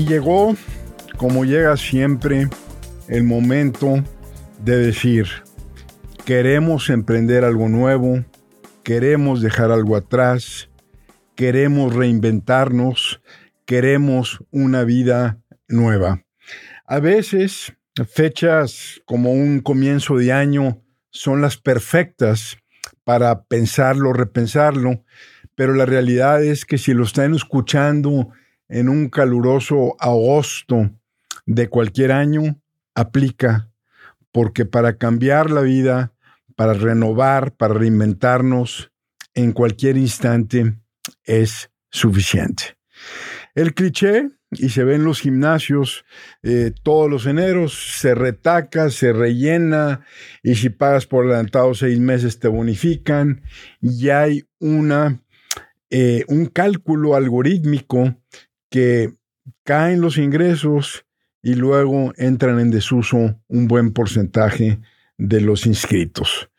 Y llegó, como llega siempre, el momento de decir, queremos emprender algo nuevo, queremos dejar algo atrás, queremos reinventarnos, queremos una vida nueva. A veces, fechas como un comienzo de año son las perfectas para pensarlo, repensarlo, pero la realidad es que si lo están escuchando en un caluroso agosto de cualquier año, aplica, porque para cambiar la vida, para renovar, para reinventarnos en cualquier instante es suficiente. El cliché, y se ve en los gimnasios eh, todos los eneros, se retaca, se rellena, y si pagas por adelantado seis meses te bonifican, y hay una, eh, un cálculo algorítmico que caen los ingresos y luego entran en desuso un buen porcentaje de los inscritos.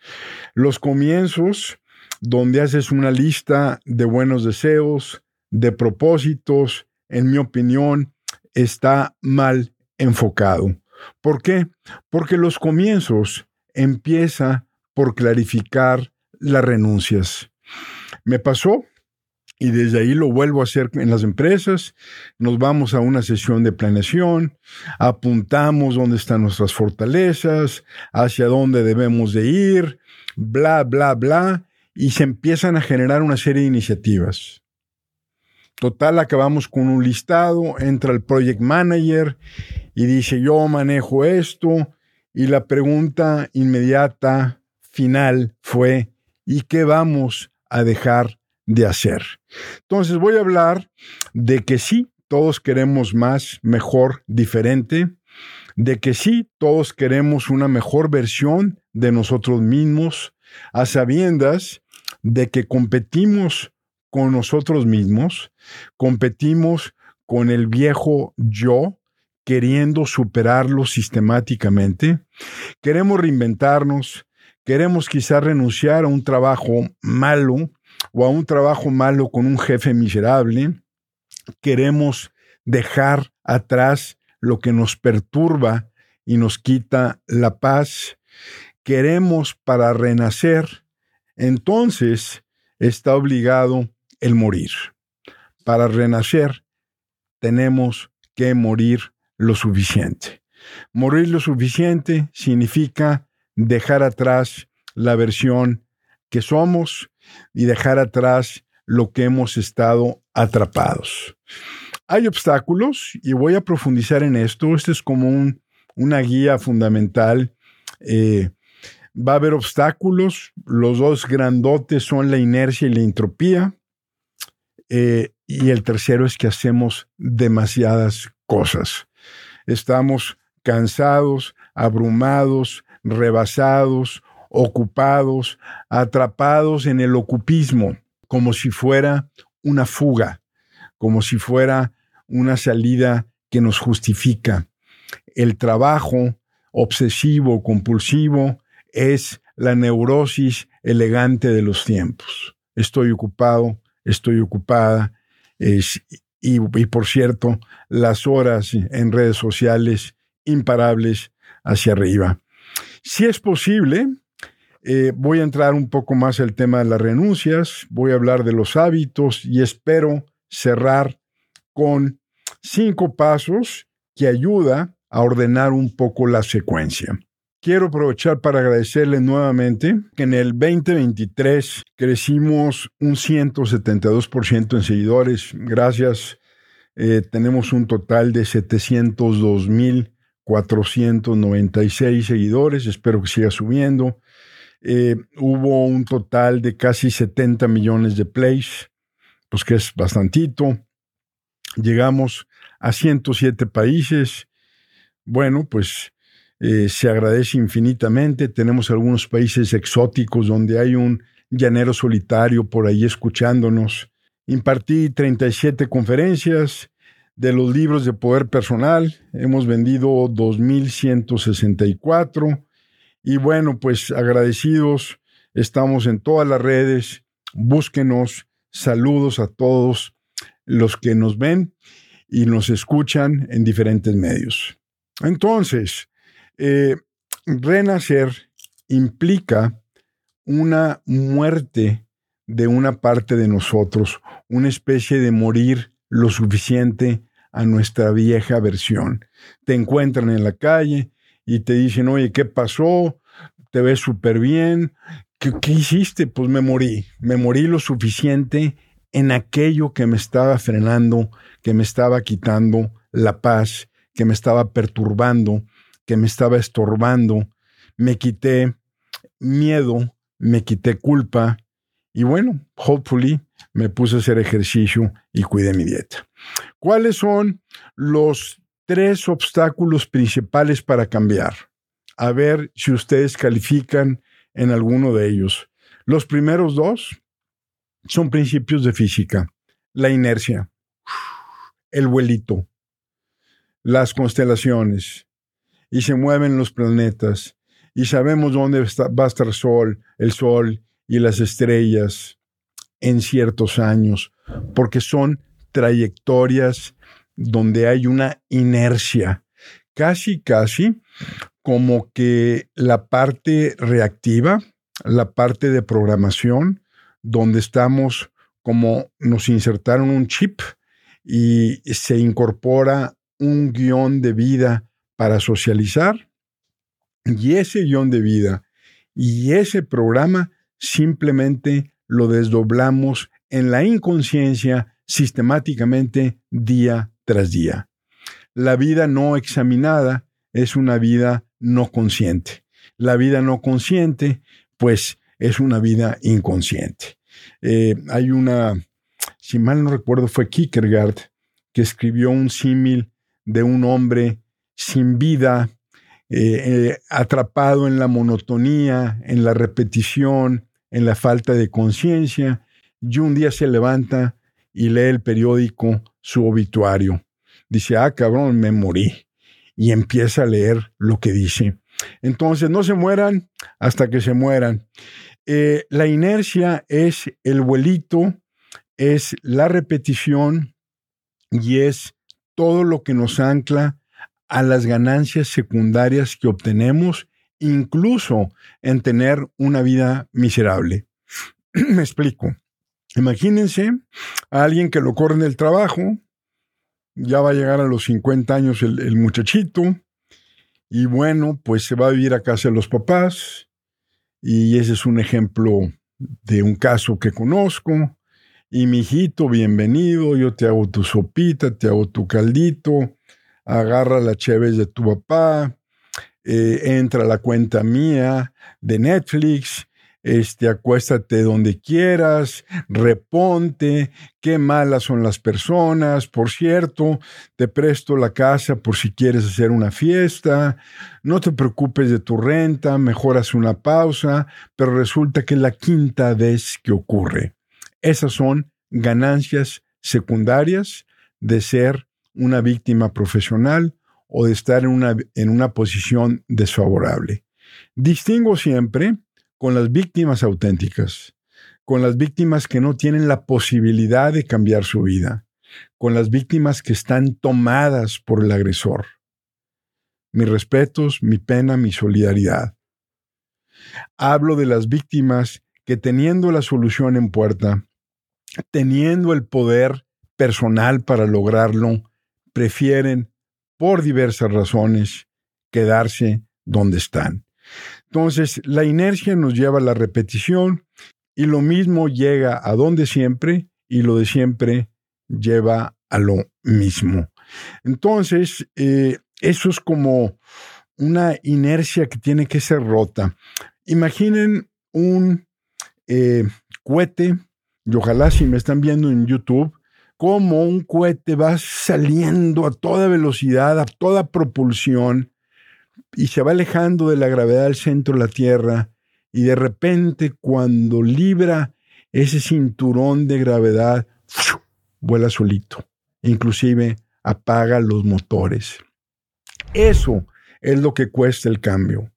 Los comienzos, donde haces una lista de buenos deseos, de propósitos, en mi opinión, está mal enfocado. ¿Por qué? Porque los comienzos empieza por clarificar las renuncias. Me pasó y desde ahí lo vuelvo a hacer en las empresas. Nos vamos a una sesión de planeación, apuntamos dónde están nuestras fortalezas, hacia dónde debemos de ir, bla, bla, bla, y se empiezan a generar una serie de iniciativas. Total, acabamos con un listado, entra el project manager y dice, yo manejo esto, y la pregunta inmediata, final, fue, ¿y qué vamos a dejar de hacer. Entonces voy a hablar de que sí, todos queremos más, mejor, diferente, de que sí, todos queremos una mejor versión de nosotros mismos, a sabiendas de que competimos con nosotros mismos, competimos con el viejo yo, queriendo superarlo sistemáticamente, queremos reinventarnos, queremos quizás renunciar a un trabajo malo, o a un trabajo malo con un jefe miserable. Queremos dejar atrás lo que nos perturba y nos quita la paz. Queremos para renacer. Entonces está obligado el morir. Para renacer tenemos que morir lo suficiente. Morir lo suficiente significa dejar atrás la versión que somos y dejar atrás lo que hemos estado atrapados. Hay obstáculos y voy a profundizar en esto. Esto es como un, una guía fundamental. Eh, va a haber obstáculos. Los dos grandotes son la inercia y la entropía. Eh, y el tercero es que hacemos demasiadas cosas. Estamos cansados, abrumados, rebasados, ocupados, atrapados en el ocupismo, como si fuera una fuga, como si fuera una salida que nos justifica. El trabajo obsesivo, compulsivo, es la neurosis elegante de los tiempos. Estoy ocupado, estoy ocupada, y, por cierto, las horas en redes sociales imparables hacia arriba. Si es posible, eh, voy a entrar un poco más al tema de las renuncias, voy a hablar de los hábitos y espero cerrar con cinco pasos que ayuda a ordenar un poco la secuencia. Quiero aprovechar para agradecerle nuevamente que en el 2023 crecimos un 172% en seguidores. Gracias. Eh, tenemos un total de 702.496 seguidores. Espero que siga subiendo. Eh, hubo un total de casi 70 millones de plays, pues que es bastantito. Llegamos a 107 países. Bueno, pues eh, se agradece infinitamente. Tenemos algunos países exóticos donde hay un llanero solitario por ahí escuchándonos. Impartí 37 conferencias de los libros de poder personal. Hemos vendido 2.164 y bueno, pues agradecidos, estamos en todas las redes, búsquenos, saludos a todos los que nos ven. y nos escuchan en diferentes medios. Entonces, eh, renacer implica una muerte de una parte de nosotros, una especie de morir lo suficiente a nuestra vieja versión. Te encuentran en la calle y te dicen, oye, ¿qué pasó? Te ves súper bien. ¿Qué, ¿Qué, hiciste? Pues me morí. Me morí lo suficiente en aquello que me estaba frenando, que me estaba quitando la paz, que me estaba perturbando, que me estaba estorbando. Me quité miedo, me quité culpa y bueno, hopefully me puse a hacer ejercicio y cuidé mi dieta. ¿Cuáles son los tres obstáculos principales para cambiar? A ver si ustedes califican en alguno de ellos. Los primeros dos son principios de física. La inercia, el vuelito, las constelaciones, y se mueven los planetas, y sabemos dónde va a estar sol, el sol y las estrellas en ciertos años, porque son trayectorias donde hay una inercia, casi, casi como que la parte reactiva, la parte de programación, donde estamos como nos insertaron un chip y se incorpora un guion de vida para socializar, y ese guion de vida y ese programa simplemente lo desdoblamos en la inconsciencia sistemáticamente día tras día. La vida no examinada es una vida no consciente. La vida no consciente, pues, es una vida inconsciente. Eh, hay una, si mal no recuerdo, fue Kierkegaard que escribió un símil de un hombre sin vida, eh, eh, atrapado en la monotonía, en la repetición, en la falta de conciencia, y un día se levanta y lee el periódico, su obituario. Dice, ah, cabrón, me morí. Y empieza a leer lo que dice. Entonces, no se mueran hasta que se mueran. Eh, la inercia es el vuelito, es la repetición y es todo lo que nos ancla a las ganancias secundarias que obtenemos incluso en tener una vida miserable. Me explico. Imagínense a alguien que lo corre en el trabajo, ya va a llegar a los 50 años el, muchachito, y bueno, pues se va a vivir a casa de los papás, y ese es un ejemplo de un caso que conozco. Y mi hijito, bienvenido, yo te hago tu sopita, te hago tu caldito, agarra la chévere de tu papá, eh, entra a la cuenta mía de Netflix, este, acuéstate donde quieras, reponte, qué malas son las personas, por cierto, te presto la casa por si quieres hacer una fiesta, no te preocupes de tu renta, mejor haz una pausa, pero resulta que es la quinta vez que ocurre. Esas son ganancias secundarias de ser una víctima profesional o de estar en una, en una posición desfavorable. Distingo siempre con las víctimas auténticas, con las víctimas que no tienen la posibilidad de cambiar su vida, con las víctimas que están tomadas por el agresor. Mis respetos, mi pena, mi solidaridad. Hablo de las víctimas que teniendo la solución en puerta, teniendo el poder personal para lograrlo, prefieren por diversas razones, quedarse donde están. Entonces, la inercia nos lleva a la repetición y lo mismo llega a donde siempre y lo de siempre lleva a lo mismo. Entonces, eh, eso es como una inercia que tiene que ser rota. Imaginen un eh, cohete, y ojalá si me están viendo en YouTube, como un cohete va saliendo a toda velocidad, a toda propulsión, y se va alejando de la gravedad del centro de la Tierra, y de repente cuando libra ese cinturón de gravedad, vuela solito, inclusive apaga los motores. Eso es lo que cuesta el cambio.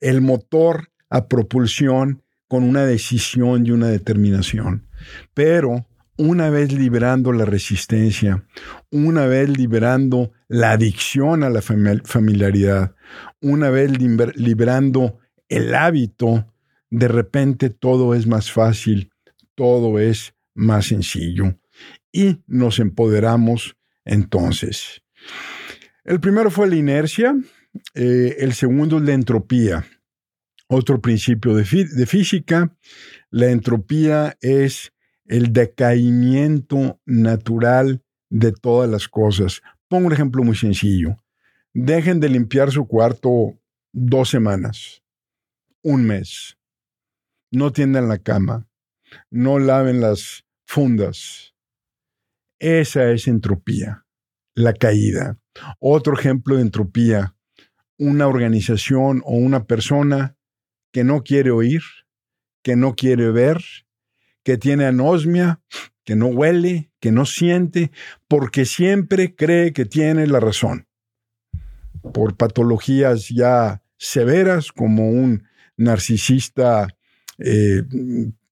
El motor a propulsión con una decisión y una determinación. Pero una vez liberando la resistencia, una vez liberando la adicción a la familiaridad, una vez liberando el hábito, de repente todo es más fácil, todo es más sencillo y nos empoderamos entonces. El primero fue la inercia, eh, el segundo es la entropía. Otro principio de, de física, la entropía es el decaimiento natural de todas las cosas. Pongo un ejemplo muy sencillo. Dejen de limpiar su cuarto dos semanas, un mes. No tiendan la cama, no laven las fundas. Esa es entropía, la caída. Otro ejemplo de entropía, una organización o una persona que no quiere oír, que no quiere ver, que tiene anosmia, que no huele, que no siente, porque siempre cree que tiene la razón. Por patologías ya severas como un narcisista eh,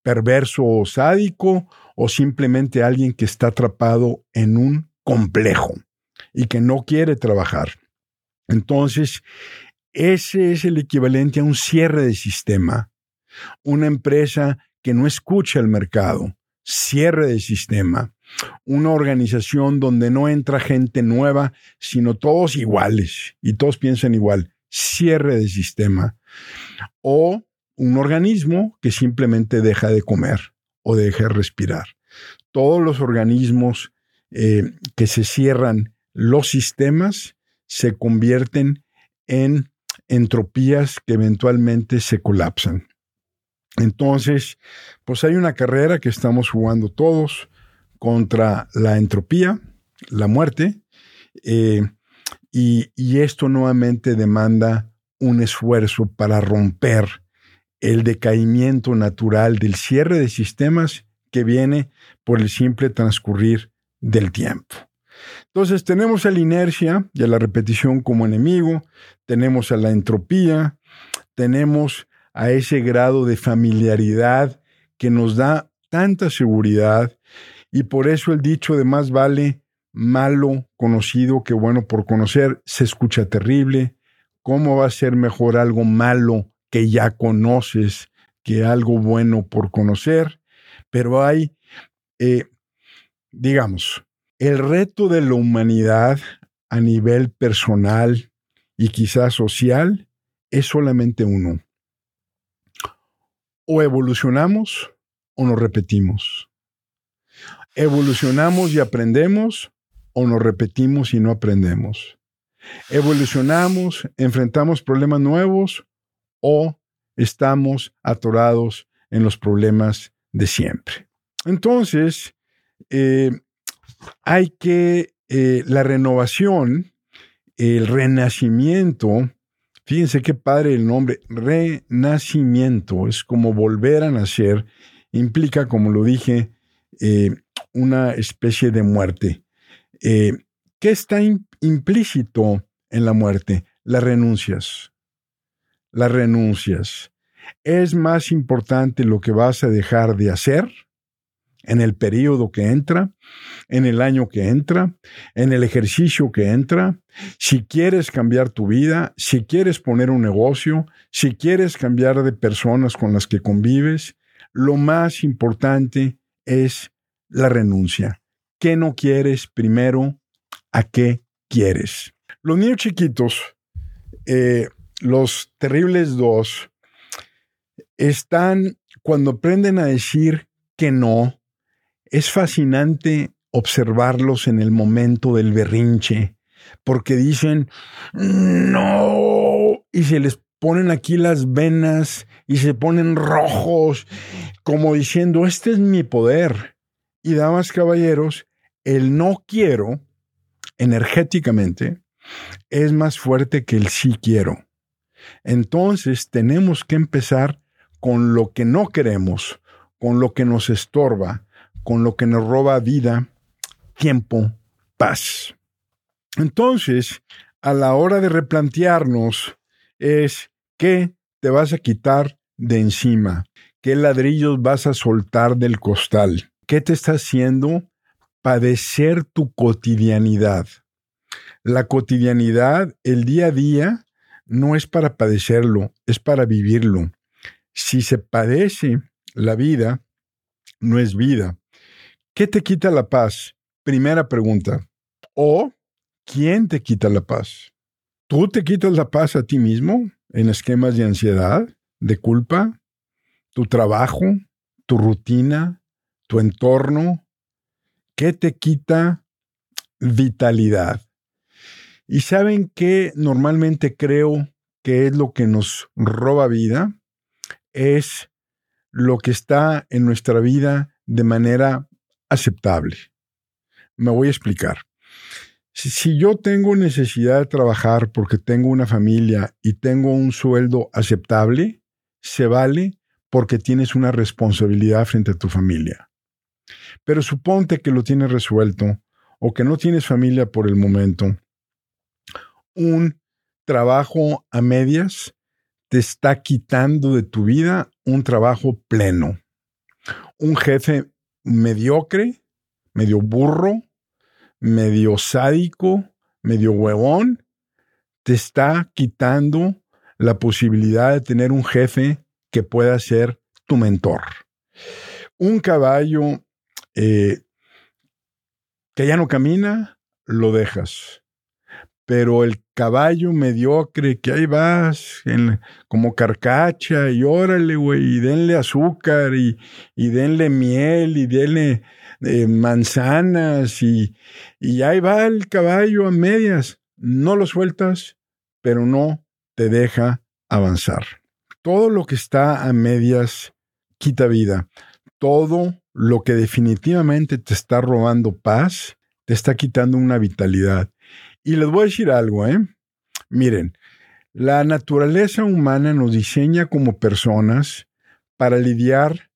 perverso o sádico o simplemente alguien que está atrapado en un complejo y que no quiere trabajar. Entonces, ese es el equivalente a un cierre de sistema. Una empresa que no escucha el mercado, cierre de sistema, una organización donde no entra gente nueva, sino todos iguales y todos piensan igual, cierre de sistema, o un organismo que simplemente deja de comer o deja de respirar. Todos los organismos eh, que se cierran los sistemas se convierten en entropías que eventualmente se colapsan. Entonces, pues hay una carrera que estamos jugando todos contra la entropía, la muerte, eh, y, y esto nuevamente demanda un esfuerzo para romper el decaimiento natural del cierre de sistemas que viene por el simple transcurrir del tiempo. Entonces tenemos a la inercia y a la repetición como enemigo, tenemos a la entropía, tenemos a ese grado de familiaridad que nos da tanta seguridad y por eso el dicho de más vale malo conocido que bueno por conocer se escucha terrible. ¿Cómo va a ser mejor algo malo que ya conoces que algo bueno por conocer? Pero hay, eh, digamos, el reto de la humanidad a nivel personal y quizás social es solamente uno o evolucionamos o nos repetimos. Evolucionamos y aprendemos o nos repetimos y no aprendemos. Evolucionamos, enfrentamos problemas nuevos o estamos atorados en los problemas de siempre. Entonces, eh, hay que, eh, la renovación, el renacimiento, Fíjense qué padre el nombre, renacimiento, es como volver a nacer, implica, como lo dije, eh, una especie de muerte. Eh, ¿Qué está implícito en la muerte? Las renuncias. Las renuncias. ¿Es más importante lo que vas a dejar de hacer en el periodo que entra, en el año que entra, en el ejercicio que entra, si quieres cambiar tu vida, si quieres poner un negocio, si quieres cambiar de personas con las que convives, lo más importante es la renuncia. ¿Qué no quieres primero? ¿A qué quieres? Los niños chiquitos, eh, los terribles dos, están cuando aprenden a decir que no, es fascinante observarlos en el momento del berrinche, porque dicen, no, y se les ponen aquí las venas y se ponen rojos, como diciendo, este es mi poder. Y damas, caballeros, el no quiero, energéticamente, es más fuerte que el sí quiero. Entonces tenemos que empezar con lo que no queremos, con lo que nos estorba, con lo que nos roba vida, tiempo, paz. Entonces, a la hora de replantearnos es qué te vas a quitar de encima, qué ladrillos vas a soltar del costal, ¿Qué te está haciendo padecer tu cotidianidad? La cotidianidad, el día a día, no es para padecerlo, es para vivirlo. Si se padece la vida, no es vida. ¿Qué te quita la paz? Primera pregunta. ¿O quién te quita la paz? ¿Tú te quitas la paz a ti mismo en esquemas de ansiedad, de culpa? ¿Tu trabajo? ¿Tu rutina? ¿Tu entorno? ¿Qué te quita vitalidad? Y saben que normalmente creo que es lo que nos roba vida, es lo que está en nuestra vida de manera aceptable. Me voy a explicar. Si, yo tengo necesidad de trabajar porque tengo una familia y tengo un sueldo aceptable, se vale porque tienes una responsabilidad frente a tu familia. Pero suponte que lo tienes resuelto o que no tienes familia por el momento. Un trabajo a medias te está quitando de tu vida un trabajo pleno. Un jefe mediocre, medio burro, medio sádico, medio huevón, te está quitando la posibilidad de tener un jefe que pueda ser tu mentor. Un caballo eh, que ya no camina, lo dejas pero el caballo mediocre que ahí vas como carcacha y órale, güey, y denle azúcar y, denle miel y denle eh, manzanas y, y ahí va el caballo a medias. No lo sueltas, pero no te deja avanzar. Todo lo que está a medias quita vida. Todo lo que definitivamente te está robando paz, te está quitando una vitalidad. Y les voy a decir algo, ¿eh? Miren, la naturaleza humana nos diseña como personas para lidiar,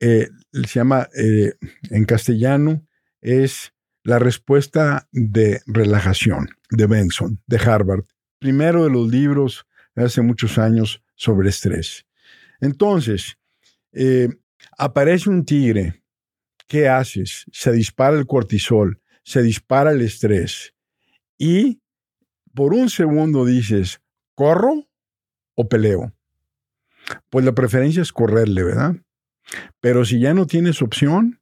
eh, se llama eh, en castellano, es la respuesta de relajación de Benson, de Harvard. Primero de los libros de hace muchos años sobre estrés. Entonces, eh, aparece un tigre. ¿Qué haces? Se dispara el cortisol, se dispara el estrés y por un segundo dices, ¿corro o peleo? Pues la preferencia es correrle, ¿verdad? Pero si ya no tienes opción,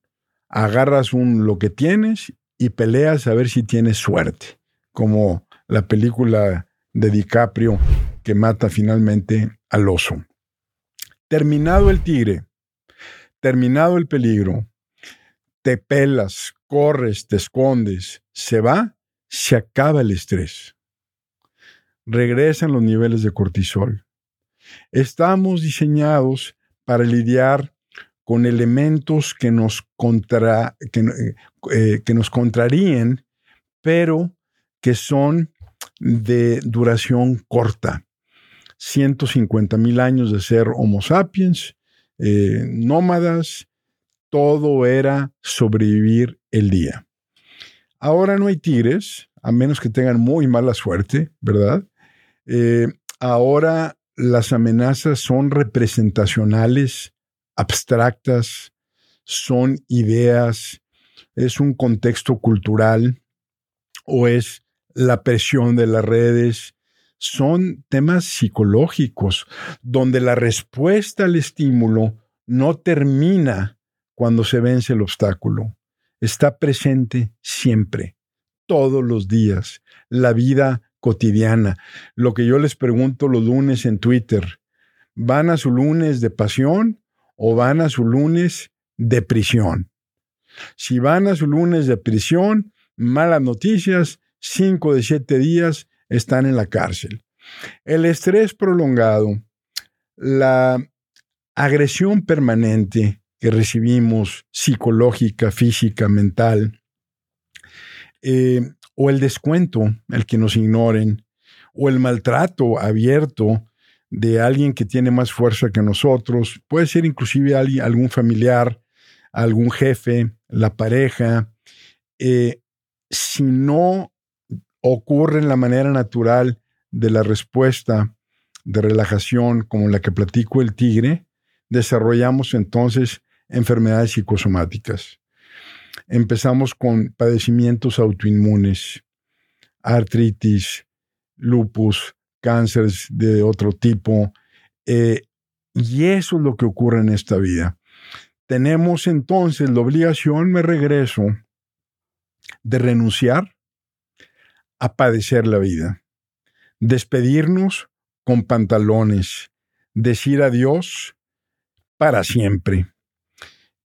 agarras un lo que tienes y peleas a ver si tienes suerte, como la película de DiCaprio que mata finalmente al oso. Terminado el tigre, terminado el peligro, te pelas, corres, te escondes, se va se acaba el estrés. Regresan los niveles de cortisol. Estamos diseñados para lidiar con elementos que nos, contra, que, eh, nos contraríen, pero que son de duración corta. 150 mil años de ser Homo sapiens, eh, nómadas, todo era sobrevivir el día. Ahora no hay tigres, a menos que tengan muy mala suerte, ¿verdad? Eh, ahora las amenazas son representacionales, abstractas, son ideas, es un contexto cultural o es la presión de las redes, son temas psicológicos donde la respuesta al estímulo no termina cuando se vence el obstáculo está presente siempre, todos los días, la vida cotidiana. Lo que yo les pregunto los lunes en Twitter, ¿van a su lunes de pasión o van a su lunes de prisión? Si van a su lunes de prisión, malas noticias, cinco de siete días están en la cárcel. El estrés prolongado, la agresión permanente, que recibimos, psicológica, física, mental, eh, o el descuento, el que nos ignoren, o el maltrato abierto de alguien que tiene más fuerza que nosotros, puede ser inclusive alguien, algún familiar, algún jefe, la pareja, eh, si no ocurre en la manera natural de la respuesta de relajación como la que platico el tigre, desarrollamos entonces enfermedades psicosomáticas. empezamos con padecimientos autoinmunes, artritis, lupus, cánceres de otro tipo. Eh, y eso es lo que ocurre en esta vida. Tenemos entonces la obligación, me regreso, de renunciar a padecer la vida, despedirnos con pantalones, decir adiós para siempre.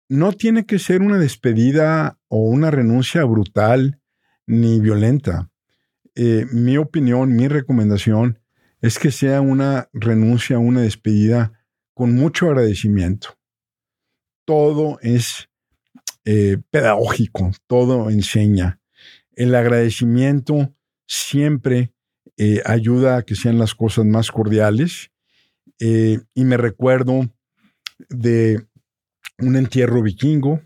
No tiene que ser una despedida o una renuncia brutal ni violenta. Eh, mi opinión, mi recomendación es que sea una renuncia, una despedida con mucho agradecimiento. Todo es eh, pedagógico, todo enseña. El agradecimiento siempre eh, ayuda a que sean las cosas más cordiales. y me recuerdo de un entierro vikingo,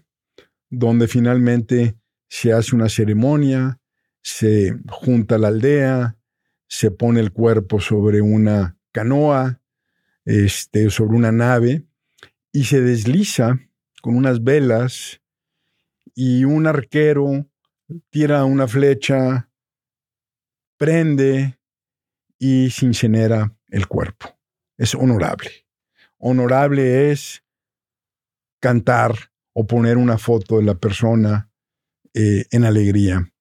donde finalmente se hace una ceremonia, se junta la aldea, se pone el cuerpo sobre una canoa, este, sobre una nave, y se desliza con unas velas y un arquero tira una flecha, prende y se incinera el cuerpo. Es honorable. Honorable es cantar o poner una foto de la persona eh, en alegría.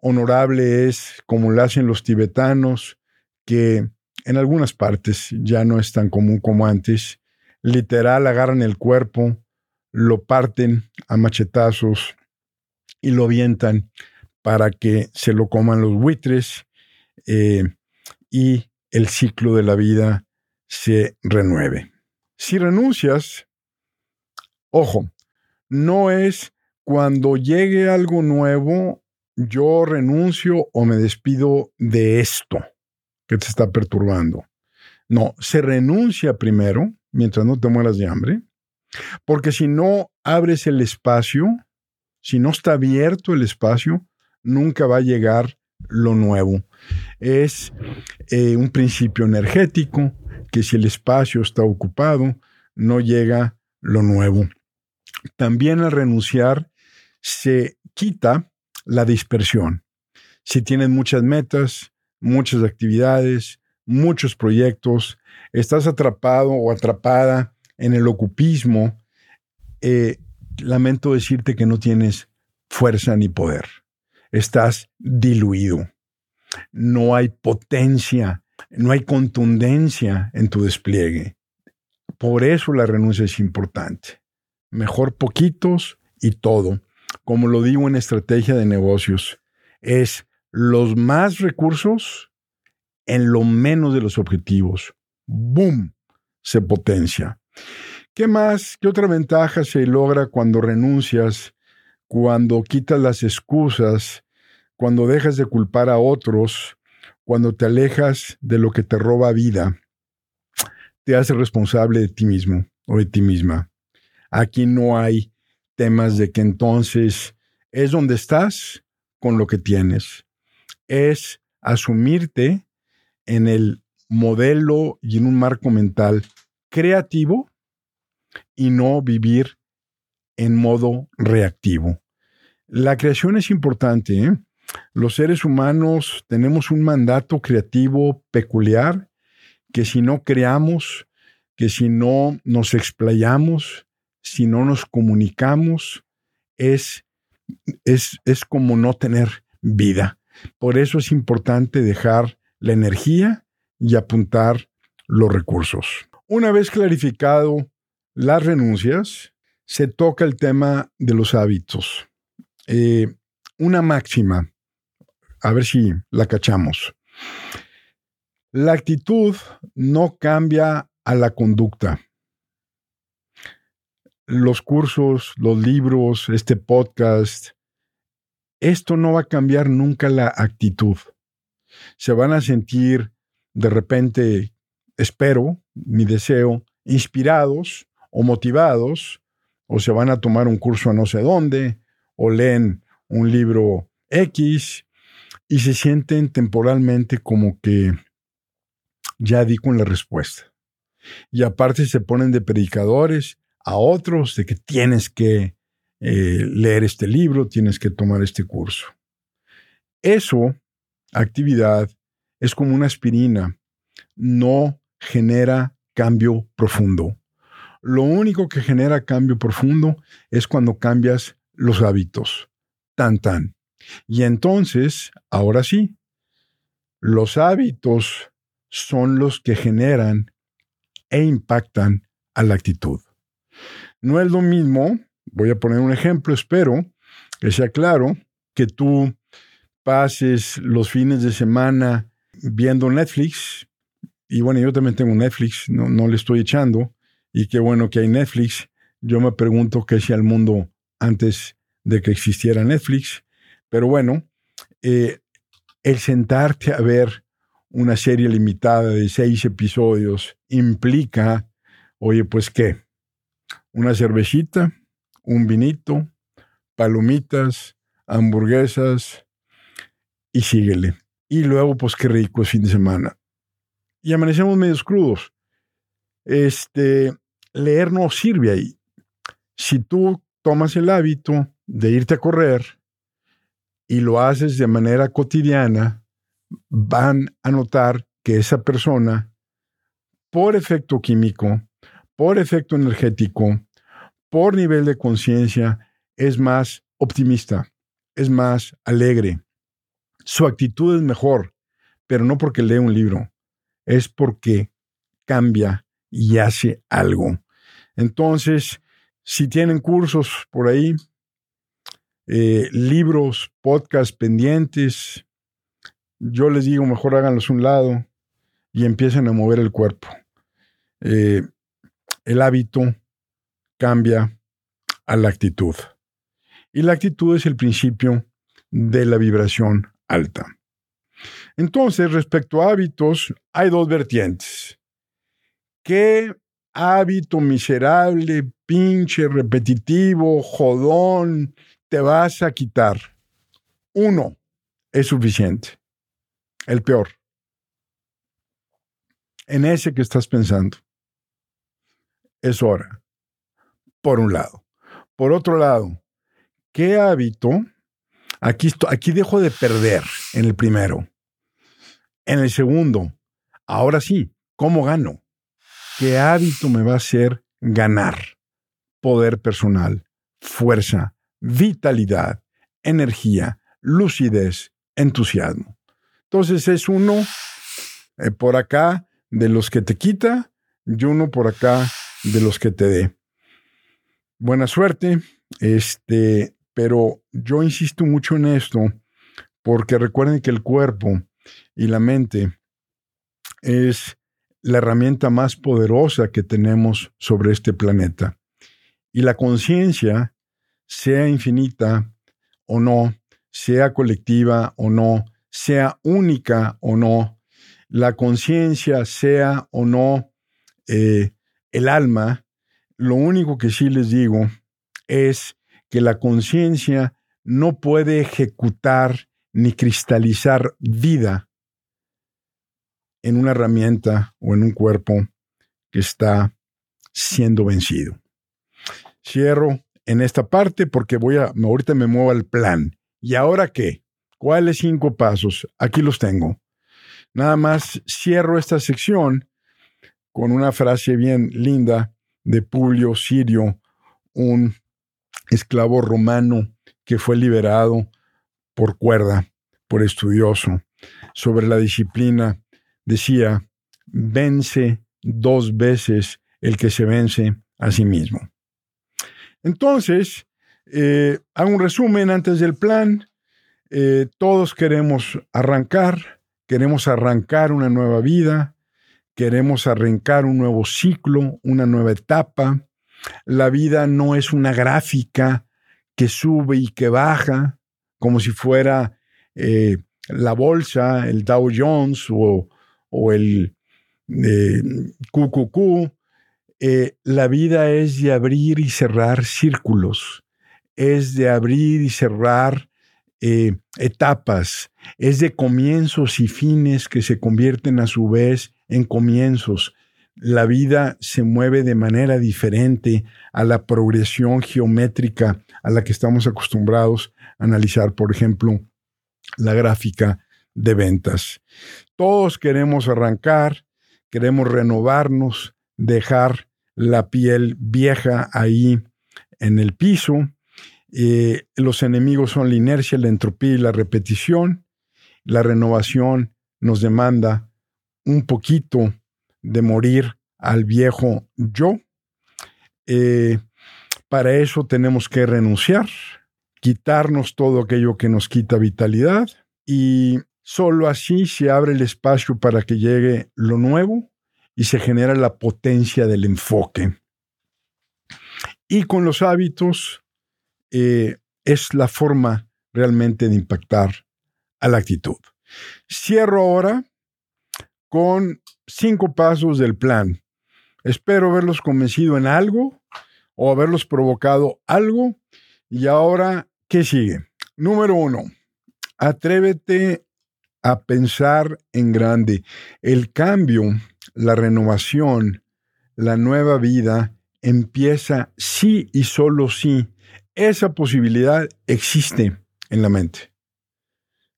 Honorable es, como lo hacen los tibetanos, que en algunas partes ya no es tan común como antes, literal agarran el cuerpo, lo parten a machetazos y lo avientan para que se lo coman los buitres eh, y el ciclo de la vida se renueve. Si renuncias, Ojo, no es cuando llegue algo nuevo, yo renuncio o me despido de esto que te está perturbando. No, se renuncia primero, mientras no te mueras de hambre, porque si no abres el espacio, si no está abierto el espacio, nunca va a llegar lo nuevo. Es eh, un principio energético que si el espacio está ocupado, no llega lo nuevo. También al renunciar se quita la dispersión. Si tienes muchas metas, muchas actividades, muchos proyectos, estás atrapado o atrapada en el ocupismo, eh, lamento decirte que no tienes fuerza ni poder. Estás diluido. No hay potencia, no hay contundencia en tu despliegue. Por eso la renuncia es importante mejor poquitos y todo. Como lo digo en estrategia de negocios, es los más recursos en lo menos de los objetivos. ¡Boom! Se potencia. ¿Qué más? ¿Qué otra ventaja se logra cuando renuncias, cuando quitas las excusas, cuando dejas de culpar a otros, cuando te alejas de lo que te roba vida? Te hace responsable de ti mismo o de ti misma. Aquí no hay temas de que entonces es donde estás con lo que tienes. Es asumirte en el modelo y en un marco mental creativo y no vivir en modo reactivo. La creación es importante. ¿eh? Los seres humanos tenemos un mandato creativo peculiar que si no creamos, que si no nos explayamos, si no nos comunicamos, es, es, es como no tener vida. Por eso es importante dejar la energía y apuntar los recursos. Una vez clarificado las renuncias, se toca el tema de los hábitos. Eh, una máxima, a ver si la cachamos. La actitud no cambia a la conducta los cursos, los libros, este podcast, esto no va a cambiar nunca la actitud. Se van a sentir de repente, espero, mi deseo, inspirados o motivados, o se van a tomar un curso a no sé dónde, o leen un libro X, y se sienten temporalmente como que ya di con la respuesta. Y aparte se ponen de predicadores a otros de que tienes que eh, leer este libro, tienes que tomar este curso. Eso, actividad, es como una aspirina, no genera cambio profundo. Lo único que genera cambio profundo es cuando cambias los hábitos. Tan tan. Y entonces, ahora sí, los hábitos son los que generan e impactan a la actitud. No es lo mismo, voy a poner un ejemplo, espero que sea claro, que tú pases los fines de semana viendo Netflix, y bueno, yo también tengo Netflix, no, le estoy echando, y qué bueno que hay Netflix. Yo me pregunto qué hacía el mundo antes de que existiera Netflix, pero bueno, eh, el sentarte a ver una serie limitada de seis episodios implica, oye, pues qué, una cervecita, un vinito, palomitas, hamburguesas y síguele. Y luego, pues qué rico es fin de semana. Y amanecemos medios crudos. Este, leer no sirve ahí. Si tú tomas el hábito de irte a correr, y lo haces de manera cotidiana, van a notar que esa persona, por efecto químico, por efecto energético, por nivel de conciencia, es más optimista, es más alegre. Su actitud es mejor, pero no porque lee un libro, es porque cambia y hace algo. Entonces, si tienen cursos por ahí, eh, libros, podcasts pendientes, yo les digo, mejor háganlos un lado y empiecen a mover el cuerpo. Eh, el hábito cambia a la actitud. Y la actitud es el principio de la vibración alta. Entonces, respecto a hábitos, hay dos vertientes. ¿Qué hábito miserable, pinche, repetitivo, jodón, te vas a quitar. Uno es suficiente. El peor. En ese que estás pensando. Es hora. Por un lado. Por otro lado, ¿qué hábito? Aquí, aquí dejo de perder en el primero. En el segundo, ahora sí, ¿cómo gano? ¿Qué hábito me va a hacer ganar? Poder personal, fuerza, vitalidad, energía, lucidez, entusiasmo. Entonces es uno eh, por acá de los que te quita y uno por acá de los que te dé. Buena suerte, este, pero yo insisto mucho en esto porque recuerden que el cuerpo y la mente es la herramienta más poderosa que tenemos sobre este planeta. Y la conciencia sea infinita o no, sea colectiva o no, sea única o no, la conciencia sea o no eh, el alma, lo único que sí les digo es que la conciencia no puede ejecutar ni cristalizar vida en una herramienta o en un cuerpo que está siendo vencido. Cierro en esta parte porque voy a, ahorita me muevo al plan. ¿Y ahora qué? ¿Cuáles cinco pasos? Aquí los tengo. Nada más cierro esta sección con una frase bien linda de Publio Sirio, un esclavo romano que fue liberado por cuerda, por estudioso, sobre la disciplina. Decía, vence dos veces el que se vence a sí mismo. Entonces, eh, hago un resumen antes del plan. Eh, todos queremos arrancar, queremos arrancar una nueva vida, queremos arrancar un nuevo ciclo, una nueva etapa. La vida no es una gráfica que sube y que baja, como si fuera eh, la bolsa, el Dow Jones o, el QQQ. Eh, la vida es de abrir y cerrar círculos, es de abrir y cerrar eh, etapas, es de comienzos y fines que se convierten a su vez en comienzos. la vida se mueve de manera diferente a la progresión geométrica a la que estamos acostumbrados a analizar, por ejemplo, la gráfica de ventas. Todos queremos arrancar, queremos renovarnos, dejar la piel vieja ahí en el piso. Eh, los enemigos son la inercia, la entropía y la repetición. La renovación nos demanda un poquito de morir al viejo yo. Eh, para eso tenemos que renunciar, quitarnos todo aquello que nos quita vitalidad y solo así se abre el espacio para que llegue lo nuevo y se genera la potencia del enfoque. Y con los hábitos eh, es la forma realmente de impactar a la actitud. Cierro ahora con cinco pasos del plan. Espero haberlos convencido en algo o haberlos provocado algo. Y ahora, ¿qué sigue? Número uno, atrévete a pensar en grande. El cambio, la renovación, la nueva vida empieza sí y solo sí. Esa posibilidad existe en la mente.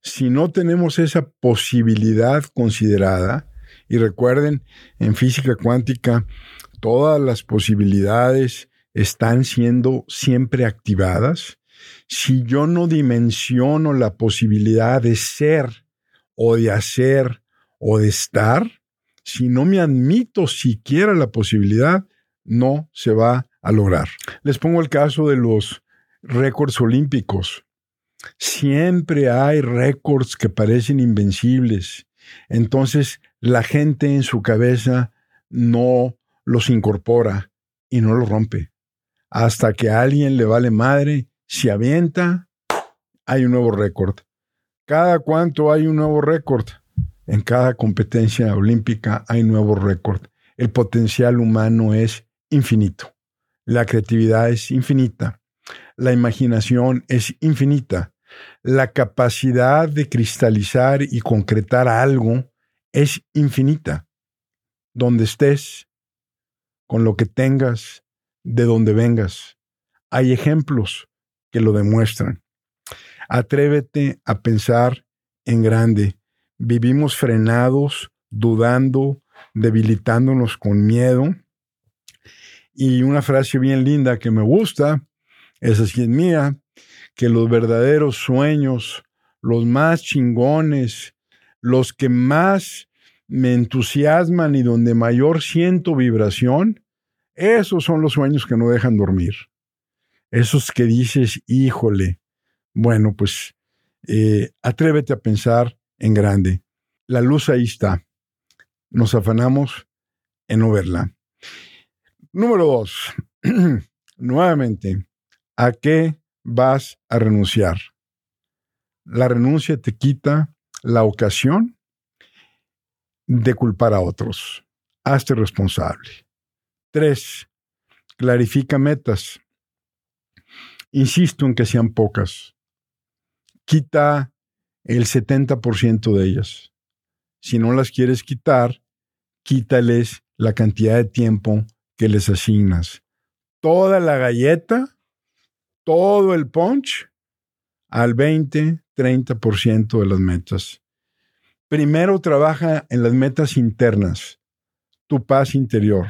Si no tenemos esa posibilidad considerada, y recuerden, en física cuántica, todas las posibilidades están siendo siempre activadas. Si yo no dimensiono la posibilidad de ser o de hacer o de estar, si no me admito siquiera la posibilidad, no se va a lograr. Les pongo el caso de los récords olímpicos. Siempre hay récords que parecen invencibles. Entonces, la gente en su cabeza no los incorpora y no los rompe. Hasta que a alguien le vale madre, se avienta, hay un nuevo récord. Cada cuánto hay un nuevo récord. En cada competencia olímpica hay nuevo récord. El potencial humano es infinito. La creatividad es infinita. La imaginación es infinita. La capacidad de cristalizar y concretar algo es infinita. Donde estés, con lo que tengas, de donde vengas. Hay ejemplos que lo demuestran. Atrévete a pensar en grande. Vivimos frenados, dudando, debilitándonos con miedo. Y una frase bien linda que me gusta, esa sí es mía, que los verdaderos sueños, los más chingones, los que más me entusiasman y donde mayor siento vibración, esos son los sueños que no dejan dormir. Esos que dices, híjole, bueno, pues eh, atrévete a pensar en grande. La luz ahí está. Nos afanamos en no verla. Número dos, nuevamente, ¿a qué vas a renunciar? La renuncia te quita la ocasión de culpar a otros. Hazte responsable. Tres, clarifica metas. Insisto en que sean pocas. Quita el 70% de ellas. Si no las quieres quitar, quítales la cantidad de tiempo que les asignas. Toda la galleta, todo el punch al 20, 30% de las metas. Primero trabaja en las metas internas, tu paz interior,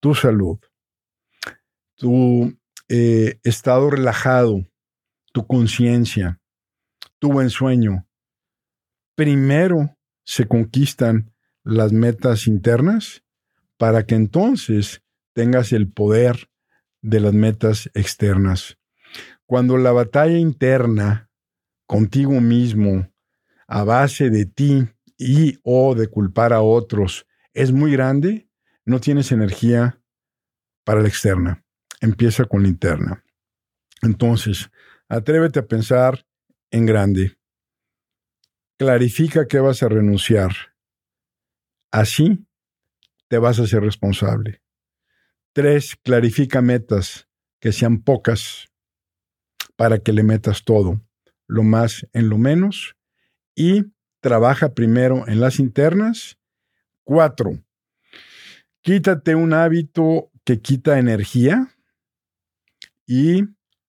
tu salud, tu eh, estado relajado, tu conciencia, tu buen sueño. Primero se conquistan las metas internas para que entonces tengas el poder de las metas externas. Cuando la batalla interna contigo mismo a base de ti y o de culpar a otros es muy grande, no tienes energía para la externa. Empieza con la interna. Entonces, atrévete a pensar en grande. Clarifica que vas a renunciar. Así te vas a ser responsable. Tres, clarifica metas que sean pocas para que le metas todo, lo más en lo menos y trabaja primero en las internas. Cuatro, Quítate un hábito que quita energía y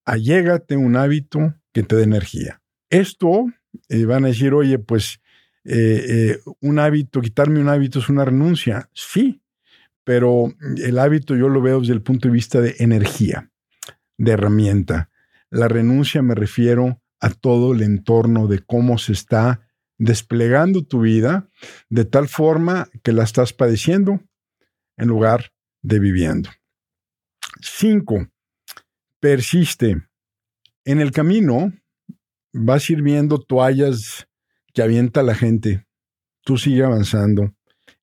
allégate un hábito que te dé energía. Esto eh, van a decir, oye, pues eh, eh, un hábito, quitarme un hábito es una renuncia. Sí, pero el hábito yo lo veo desde el punto de vista de energía, de herramienta. La renuncia me refiero a todo el entorno de cómo se está desplegando tu vida de tal forma que la estás padeciendo en lugar de viviendo. Cinco, persiste. En el camino vas a ir viendo toallas que avienta la gente. Tú sigue avanzando.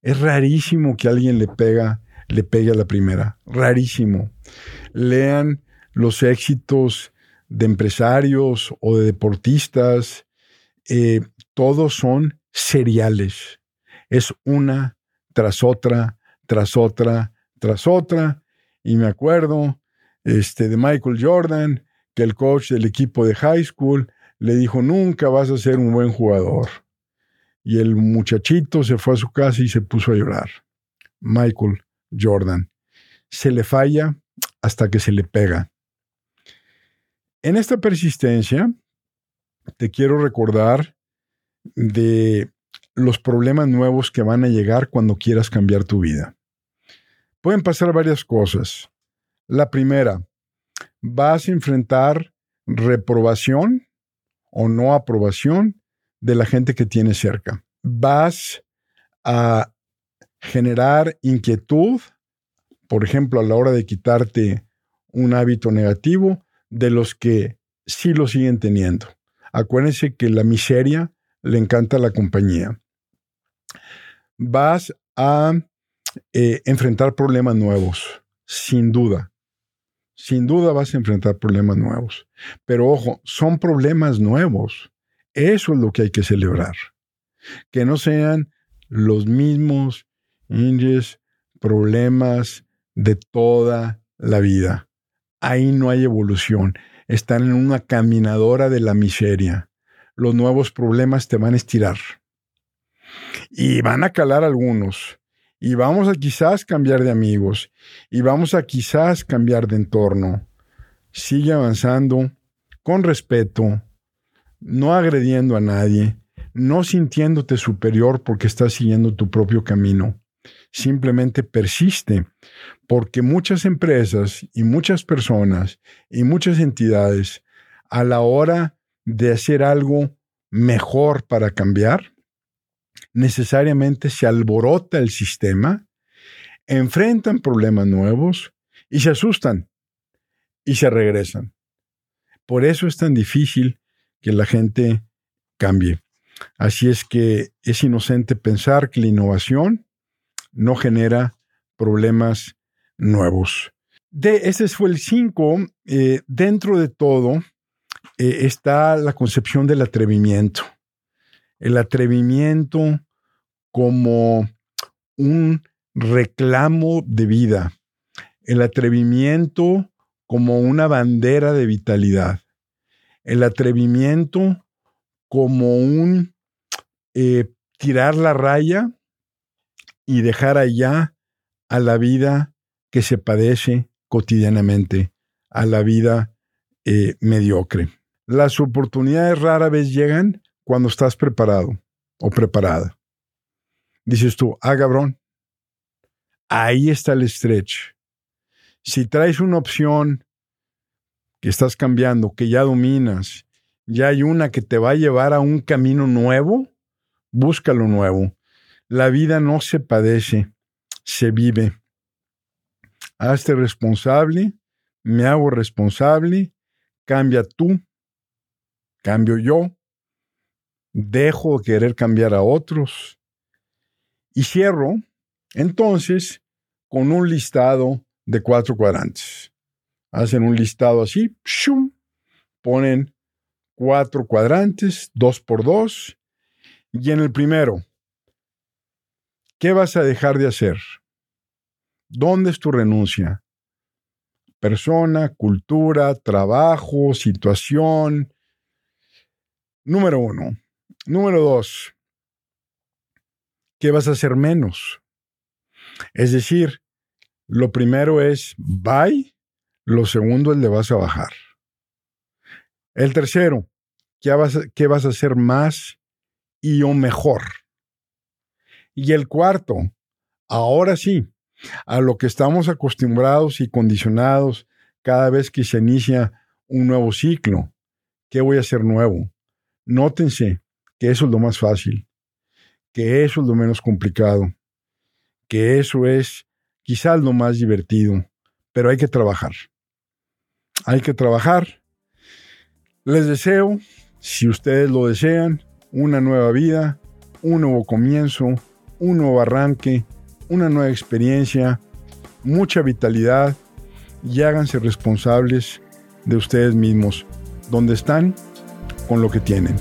Es rarísimo que alguien le pega, le pegue a la primera. Rarísimo. Lean los éxitos de empresarios o de deportistas. Eh, todos son seriales. Es una tras otra, tras otra, tras otra. Y me acuerdo este, de Michael Jordan, que el coach del equipo de high school le dijo, nunca vas a ser un buen jugador. Y el muchachito se fue a su casa y se puso a llorar. Michael Jordan. Se le falla hasta que se le pega. En esta persistencia, te quiero recordar de los problemas nuevos que van a llegar cuando quieras cambiar tu vida. Pueden pasar varias cosas. La primera, vas a enfrentar reprobación o no aprobación de la gente que tienes cerca. Vas a generar inquietud, por ejemplo, a la hora de quitarte un hábito negativo de los que sí lo siguen teniendo. Acuérdense que la miseria le encanta la compañía. Vas a eh, enfrentar problemas nuevos, sin duda. Sin duda vas a enfrentar problemas nuevos. Pero ojo, son problemas nuevos. Eso es lo que hay que celebrar. Que no sean los mismos problemas de toda la vida. Ahí no hay evolución. Están en una caminadora de la miseria. Los nuevos problemas te van a estirar. Y van a calar algunos y vamos a quizás cambiar de amigos y vamos a quizás cambiar de entorno. Sigue avanzando con respeto, no agrediendo a nadie, no sintiéndote superior porque estás siguiendo tu propio camino. Simplemente persiste, porque muchas empresas y muchas personas y muchas entidades a la hora de hacer algo mejor para cambiar, necesariamente se alborota el sistema, enfrentan problemas nuevos y se asustan y se regresan. Por eso es tan difícil que la gente cambie. Así es que es inocente pensar que la innovación no genera problemas nuevos. De, ese fue el 5. Eh, dentro de todo eh, está la concepción del atrevimiento el atrevimiento como un reclamo de vida, el atrevimiento como una bandera de vitalidad, el atrevimiento como un eh, tirar la raya y dejar allá a la vida que se padece cotidianamente, a la vida eh, mediocre. Las oportunidades rara vez llegan cuando estás preparado o preparada. Dices tú, ah, cabrón, ahí está el stretch. Si traes una opción que estás cambiando, que ya dominas, ya hay una que te va a llevar a un camino nuevo, busca lo nuevo. La vida no se padece, se vive. Hazte responsable, me hago responsable, cambia tú, cambio yo, dejo de querer cambiar a otros y cierro entonces con un listado de cuatro cuadrantes. Hacen un listado así, ponen cuatro cuadrantes, dos por dos, y en el primero, ¿qué vas a dejar de hacer? ¿Dónde es tu renuncia? Persona, cultura, trabajo, situación. Número uno, Número dos, ¿qué vas a hacer menos? Es decir, Lo primero es bye, lo segundo es le vas a bajar. El tercero, ¿qué vas, qué vas a hacer más y o mejor? Y el cuarto, ahora sí, a lo que estamos acostumbrados y condicionados cada vez que se inicia un nuevo ciclo. ¿Qué voy a hacer nuevo? Nótense que eso es lo más fácil, que eso es lo menos complicado, que eso es quizás lo más divertido, pero hay que trabajar. Hay que trabajar. Les deseo, si ustedes lo desean, una nueva vida, un nuevo comienzo, un nuevo arranque, una nueva experiencia, mucha vitalidad y háganse responsables de ustedes mismos, donde están, con lo que tienen.